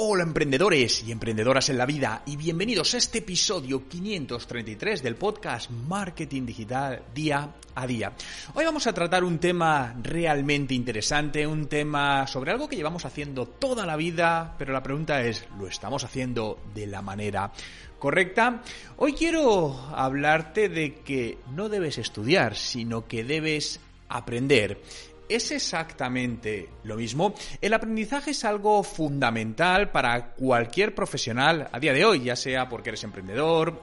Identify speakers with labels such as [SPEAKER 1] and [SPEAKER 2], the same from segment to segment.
[SPEAKER 1] Hola emprendedores y emprendedoras en la vida y bienvenidos a este episodio 533 del podcast Marketing Digital Día a Día. Hoy vamos a tratar un tema realmente interesante, un tema sobre algo que llevamos haciendo toda la vida, pero la pregunta es, ¿lo estamos haciendo de la manera correcta? Hoy quiero hablarte de que no debes estudiar, sino que debes aprender es exactamente lo mismo. El aprendizaje es algo fundamental para cualquier profesional a día de hoy, ya sea porque eres emprendedor,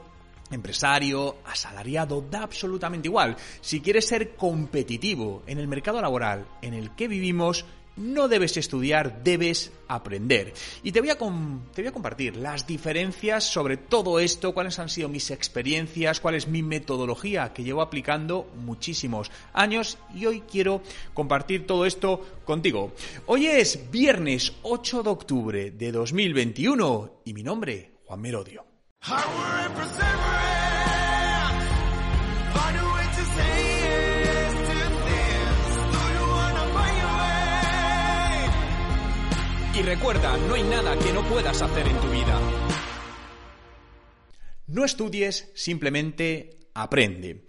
[SPEAKER 1] empresario, asalariado, da absolutamente igual. Si quieres ser competitivo en el mercado laboral en el que vivimos, no debes estudiar, debes aprender. Y te voy, a te voy a compartir las diferencias sobre todo esto, cuáles han sido mis experiencias, cuál es mi metodología que llevo aplicando muchísimos años y hoy quiero compartir todo esto contigo. Hoy es viernes 8 de octubre de 2021 y mi nombre, Juan Merodio. Y recuerda, no hay nada que no puedas hacer en tu vida. No estudies, simplemente aprende.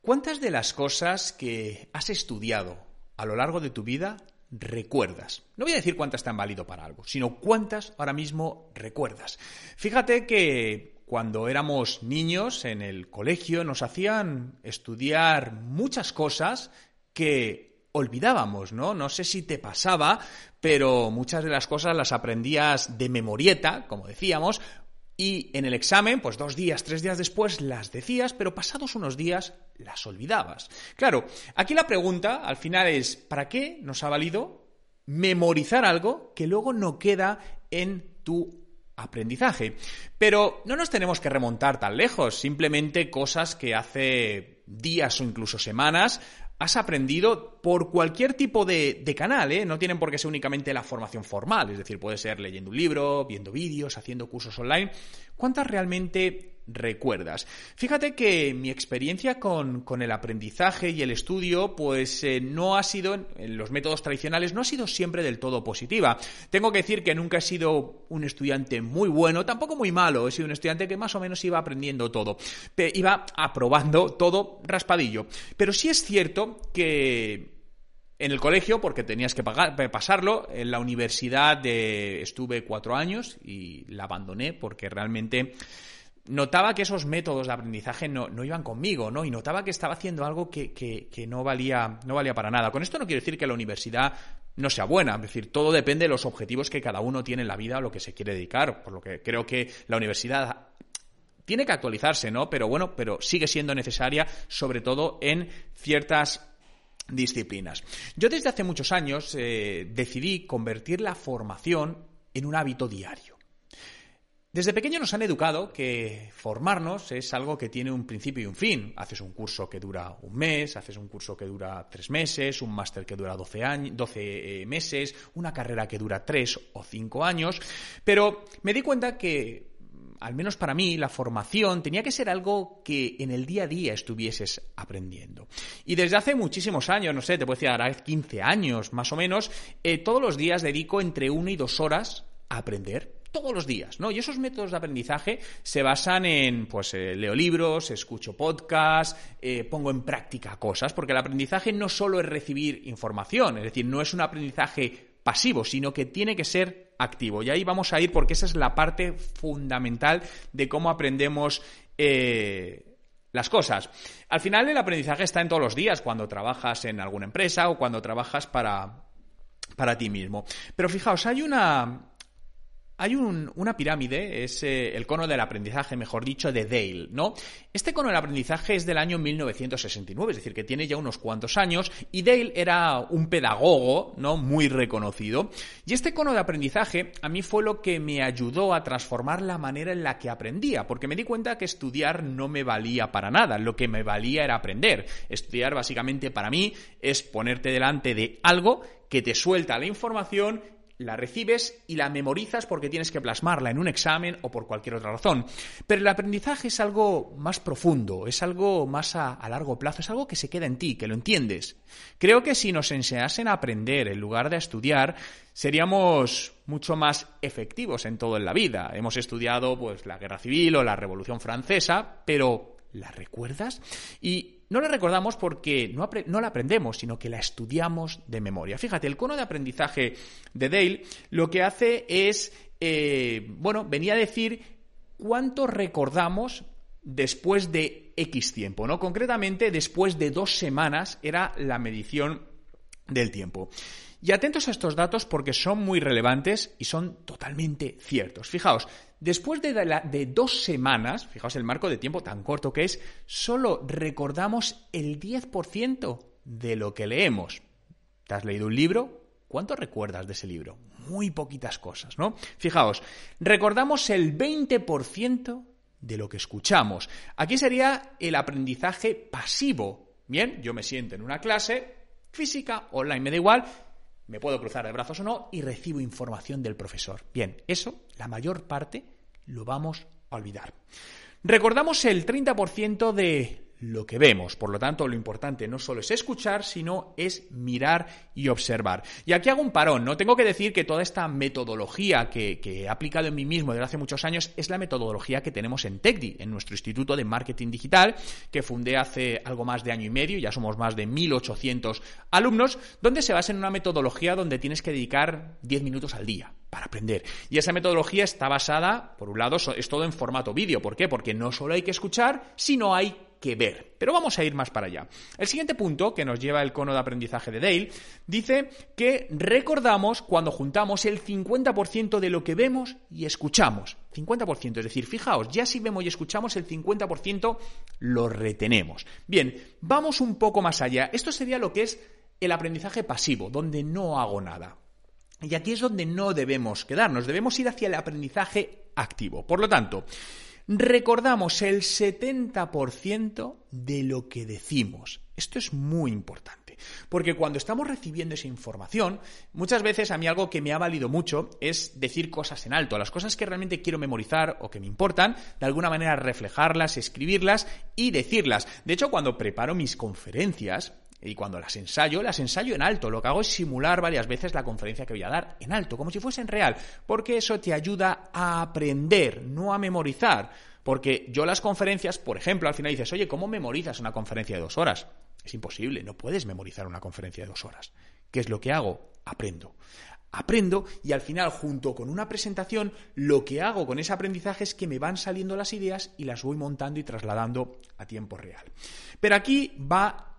[SPEAKER 1] ¿Cuántas de las cosas que has estudiado a lo largo de tu vida recuerdas? No voy a decir cuántas te han valido para algo, sino cuántas ahora mismo recuerdas. Fíjate que cuando éramos niños en el colegio nos hacían estudiar muchas cosas que olvidábamos, ¿no? No sé si te pasaba, pero muchas de las cosas las aprendías de memorieta, como decíamos, y en el examen, pues dos días, tres días después las decías, pero pasados unos días las olvidabas. Claro, aquí la pregunta al final es, ¿para qué nos ha valido memorizar algo que luego no queda en tu aprendizaje? Pero no nos tenemos que remontar tan lejos, simplemente cosas que hace días o incluso semanas has aprendido por cualquier tipo de, canal, ¿eh? No tienen por qué ser únicamente la formación formal, es decir, puede ser leyendo un libro, viendo vídeos, haciendo cursos online. ¿Cuántas realmente recuerdas. Fíjate que mi experiencia con, el aprendizaje y el estudio, pues eh, no ha sido, en los métodos tradicionales, no ha sido siempre del todo positiva. Tengo que decir que nunca he sido un estudiante muy bueno, tampoco muy malo, he sido un estudiante que más o menos iba aprendiendo todo, iba aprobando todo raspadillo. Pero sí es cierto que en el colegio, porque tenías que pagar, pasarlo, en la universidad estuve cuatro años y la abandoné porque realmente notaba que esos métodos de aprendizaje no, iban conmigo, ¿no? Y notaba que estaba haciendo algo que, no, valía, no valía para nada. Con esto no quiero decir que la universidad no sea buena, es decir, todo depende de los objetivos que cada uno tiene en la vida a lo que se quiere dedicar, por lo que creo que la universidad tiene que actualizarse, ¿no? Pero bueno, pero sigue siendo necesaria, sobre todo en ciertas disciplinas. Yo desde hace muchos años eh, decidí convertir la formación en un hábito diario. Desde pequeño nos han educado que formarnos es algo que tiene un principio y un fin. Haces un curso que dura un mes, haces un curso que dura tres meses, un máster que dura 12, años, 12 meses, una carrera que dura tres o cinco años. Pero me di cuenta que, al menos para mí, la formación tenía que ser algo que en el día a día estuvieses aprendiendo. Y desde hace muchísimos años, no sé, te puedo decir ahora 15 años más o menos, eh, todos los días dedico entre una y dos horas a aprender todos los días, ¿no? Y esos métodos de aprendizaje se basan en, pues, eh, leo libros, escucho podcasts, eh, pongo en práctica cosas, porque el aprendizaje no solo es recibir información, es decir, no es un aprendizaje pasivo, sino que tiene que ser activo. Y ahí vamos a ir porque esa es la parte fundamental de cómo aprendemos eh, las cosas. Al final el aprendizaje está en todos los días, cuando trabajas en alguna empresa o cuando trabajas para, para ti mismo. Pero fijaos, hay una, hay una pirámide, es eh, el cono del aprendizaje, mejor dicho, de Dale, ¿no? Este cono del aprendizaje es del año 1969, es decir, que tiene ya unos cuantos años, y Dale era un pedagogo, ¿no? Muy reconocido. Y este cono de aprendizaje a mí fue lo que me ayudó a transformar la manera en la que aprendía, porque me di cuenta que estudiar no me valía para nada, lo que me valía era aprender. Estudiar básicamente para mí es ponerte delante de algo que te suelta la información la recibes y la memorizas porque tienes que plasmarla en un examen o por cualquier otra razón. Pero el aprendizaje es algo más profundo, es algo más a, largo plazo, es algo que se queda en ti, que lo entiendes. Creo que si nos enseñasen a aprender en lugar de a estudiar, seríamos mucho más efectivos en todo en la vida. Hemos estudiado pues la Guerra Civil o la Revolución Francesa, pero ¿la recuerdas? Y no la recordamos porque no, la aprendemos, sino que la estudiamos de memoria. Fíjate, el cono de aprendizaje de Dale lo que hace es, eh, bueno, venía a decir cuánto recordamos después de X tiempo, ¿no? Concretamente, después de dos semanas era la medición del tiempo. Y atentos a estos datos porque son muy relevantes y son totalmente ciertos. Fijaos, después de, dos semanas, fijaos el marco de tiempo tan corto que es, solo recordamos el 10% de lo que leemos. ¿Te has leído un libro? ¿Cuánto recuerdas de ese libro? Muy poquitas cosas, ¿no? Fijaos, recordamos el 20% de lo que escuchamos. Aquí sería el aprendizaje pasivo. Bien, yo me siento en una clase física, online, me da igual, me puedo cruzar de brazos o no y recibo información del profesor. Bien, eso, la mayor parte, lo vamos a olvidar. Recordamos el 30% de lo que vemos. Por lo tanto, lo importante no solo es escuchar, sino es mirar y observar. Y aquí hago un parón. No tengo que decir que toda esta metodología que, he aplicado en mí mismo desde hace muchos años es la metodología que tenemos en TECDI, en nuestro Instituto de Marketing Digital, que fundé hace algo más de año y medio, ya somos más de 1.800 alumnos, donde se basa en una metodología donde tienes que dedicar 10 minutos al día para aprender. Y esa metodología está basada, por un lado, es todo en formato vídeo. ¿Por qué? Porque no solo hay que escuchar, sino hay que ver. Pero vamos a ir más para allá. El siguiente punto, que nos lleva el cono de aprendizaje de Dale, dice que recordamos cuando juntamos el 50% de lo que vemos y escuchamos. 50%, es decir, fijaos, ya si vemos y escuchamos el 50% lo retenemos. Bien, vamos un poco más allá. Esto sería lo que es el aprendizaje pasivo, donde no hago nada. Y aquí es donde no debemos quedarnos, debemos ir hacia el aprendizaje activo. Por lo tanto, recordamos el 70% de lo que decimos. Esto es muy importante, porque cuando estamos recibiendo esa información, muchas veces a mí algo que me ha valido mucho es decir cosas en alto, las cosas que realmente quiero memorizar o que me importan, de alguna manera reflejarlas, escribirlas y decirlas. De hecho, cuando preparo mis conferencias, y cuando las ensayo, las ensayo en alto. Lo que hago es simular varias veces la conferencia que voy a dar en alto, como si fuese en real, porque eso te ayuda a aprender, no a memorizar. Porque yo las conferencias, por ejemplo, al final dices, oye, ¿cómo memorizas una conferencia de dos horas? Es imposible, no puedes memorizar una conferencia de dos horas. ¿Qué es lo que hago? Aprendo. Aprendo y al final, junto con una presentación, lo que hago con ese aprendizaje es que me van saliendo las ideas y las voy montando y trasladando a tiempo real. Pero aquí va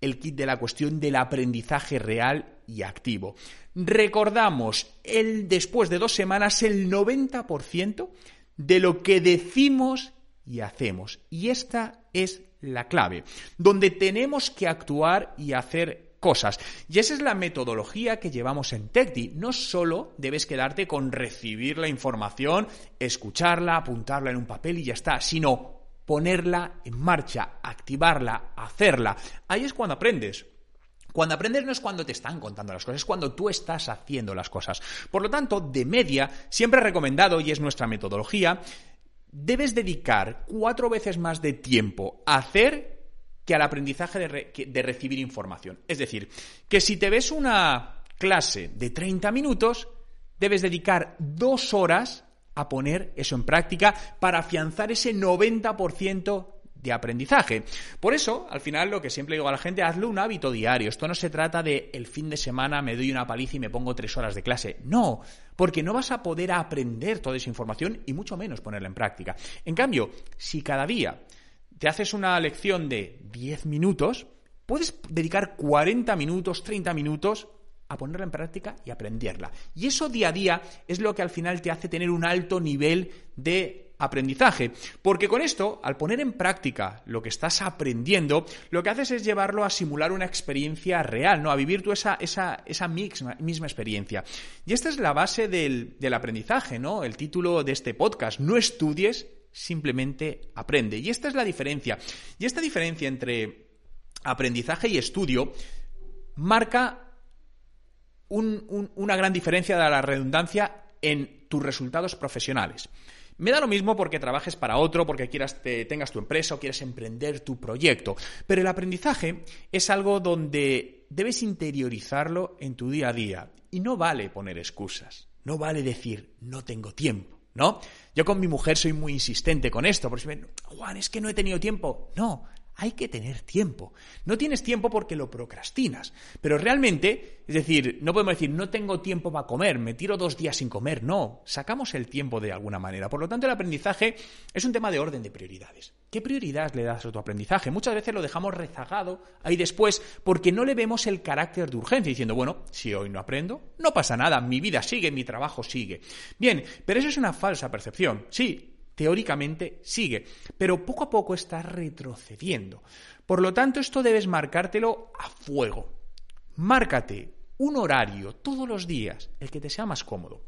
[SPEAKER 1] el kit de la cuestión del aprendizaje real y activo. Recordamos el después de dos semanas el 90% de lo que decimos y hacemos. Y esta es la clave, donde tenemos que actuar y hacer cosas. Y esa es la metodología que llevamos en TechDi. No solo debes quedarte con recibir la información, escucharla, apuntarla en un papel y ya está, sino ponerla en marcha, activarla, hacerla. Ahí es cuando aprendes. Cuando aprendes no es cuando te están contando las cosas, es cuando tú estás haciendo las cosas. Por lo tanto, de media, siempre he recomendado, y es nuestra metodología, debes dedicar cuatro veces más de tiempo a hacer que al aprendizaje de, de recibir información. Es decir, que si te ves una clase de 30 minutos, debes dedicar dos horas a poner eso en práctica para afianzar ese 90% de aprendizaje. Por eso, al final, lo que siempre digo a la gente, hazlo un hábito diario. Esto no se trata de el fin de semana me doy una paliza y me pongo tres horas de clase. No, porque no vas a poder aprender toda esa información y mucho menos ponerla en práctica. En cambio, si cada día te haces una lección de 10 minutos, puedes dedicar 40 minutos, 30 minutos a ponerla en práctica y aprenderla. Y eso día a día es lo que al final te hace tener un alto nivel de aprendizaje. Porque con esto, al poner en práctica lo que estás aprendiendo, lo que haces es llevarlo a simular una experiencia real, ¿no? A vivir tú esa, esa, esa misma, misma, experiencia. Y esta es la base del, del aprendizaje, ¿no? El título de este podcast, no estudies, simplemente aprende. Y esta es la diferencia. Y esta diferencia entre aprendizaje y estudio marca una gran diferencia de la redundancia en tus resultados profesionales. Me da lo mismo porque trabajes para otro, porque quieras tengas tu empresa o quieres emprender tu proyecto, pero el aprendizaje es algo donde debes interiorizarlo en tu día a día y no vale poner excusas, no vale decir no tengo tiempo. ¿No? Yo con mi mujer soy muy insistente con esto, porque si me, Juan, es que no he tenido tiempo. No, hay que tener tiempo. No tienes tiempo porque lo procrastinas. Pero realmente, es decir, no podemos decir, no tengo tiempo para comer, me tiro dos días sin comer. No, sacamos el tiempo de alguna manera. Por lo tanto, el aprendizaje es un tema de orden de prioridades. ¿Qué prioridad le das a tu aprendizaje? Muchas veces lo dejamos rezagado ahí después porque no le vemos el carácter de urgencia, diciendo, bueno, si hoy no aprendo, no pasa nada, mi vida sigue, mi trabajo sigue. Bien, pero eso es una falsa percepción. Sí, teóricamente sigue, pero poco a poco está retrocediendo. Por lo tanto, esto debes marcártelo a fuego. Márcate un horario todos los días, el que te sea más cómodo,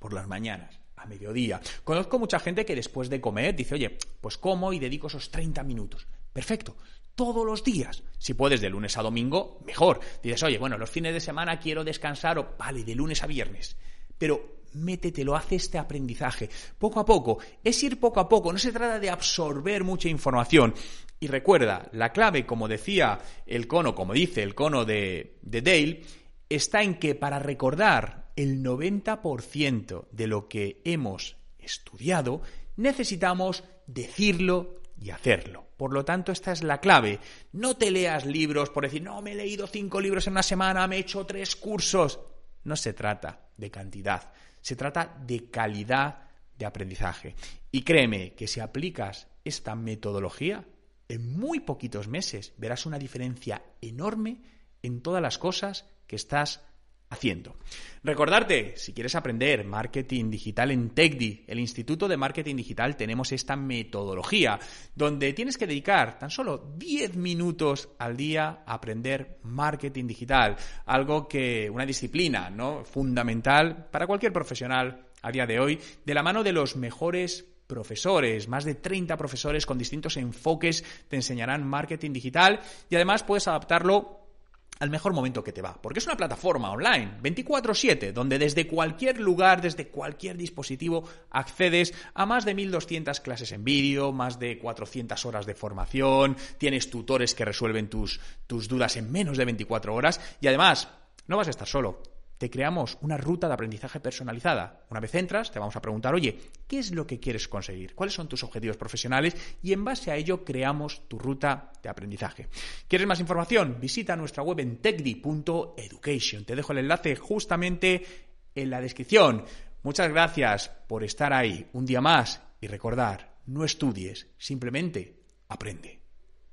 [SPEAKER 1] por las mañanas, a mediodía. Conozco mucha gente que después de comer dice, oye, pues como y dedico esos 30 minutos. Perfecto, todos los días. Si puedes de lunes a domingo, mejor. Dices, oye, bueno, los fines de semana quiero descansar o vale, de lunes a viernes. Pero métetelo, hace este aprendizaje. Poco a poco. Es ir poco a poco. No se trata de absorber mucha información. Y recuerda, la clave, como decía el cono, como dice el cono de, de Dale, está en que para recordar el 90% de lo que hemos estudiado, necesitamos decirlo y hacerlo. Por lo tanto, esta es la clave. No te leas libros por decir, no, me he leído cinco libros en una semana, me he hecho tres cursos. No se trata de cantidad, se trata de calidad de aprendizaje. Y créeme que si aplicas esta metodología, en muy poquitos meses verás una diferencia enorme en todas las cosas que estás haciendo. Recordarte, si quieres aprender marketing digital en TechDi, el Instituto de Marketing Digital, tenemos esta metodología donde tienes que dedicar tan solo 10 minutos al día a aprender marketing digital, algo que una disciplina, ¿no? fundamental para cualquier profesional a día de hoy, de la mano de los mejores profesores, más de 30 profesores con distintos enfoques te enseñarán marketing digital y además puedes adaptarlo al mejor momento que te va. Porque es una plataforma online, 24/7, donde desde cualquier lugar, desde cualquier dispositivo, accedes a más de 1.200 clases en vídeo, más de 400 horas de formación, tienes tutores que resuelven tus, tus dudas en menos de 24 horas y además no vas a estar solo te creamos una ruta de aprendizaje personalizada. Una vez entras, te vamos a preguntar, oye, ¿qué es lo que quieres conseguir? ¿Cuáles son tus objetivos profesionales? Y en base a ello creamos tu ruta de aprendizaje. ¿Quieres más información? Visita nuestra web en techdi.education. Te dejo el enlace justamente en la descripción. Muchas gracias por estar ahí un día más y recordar, no estudies, simplemente aprende.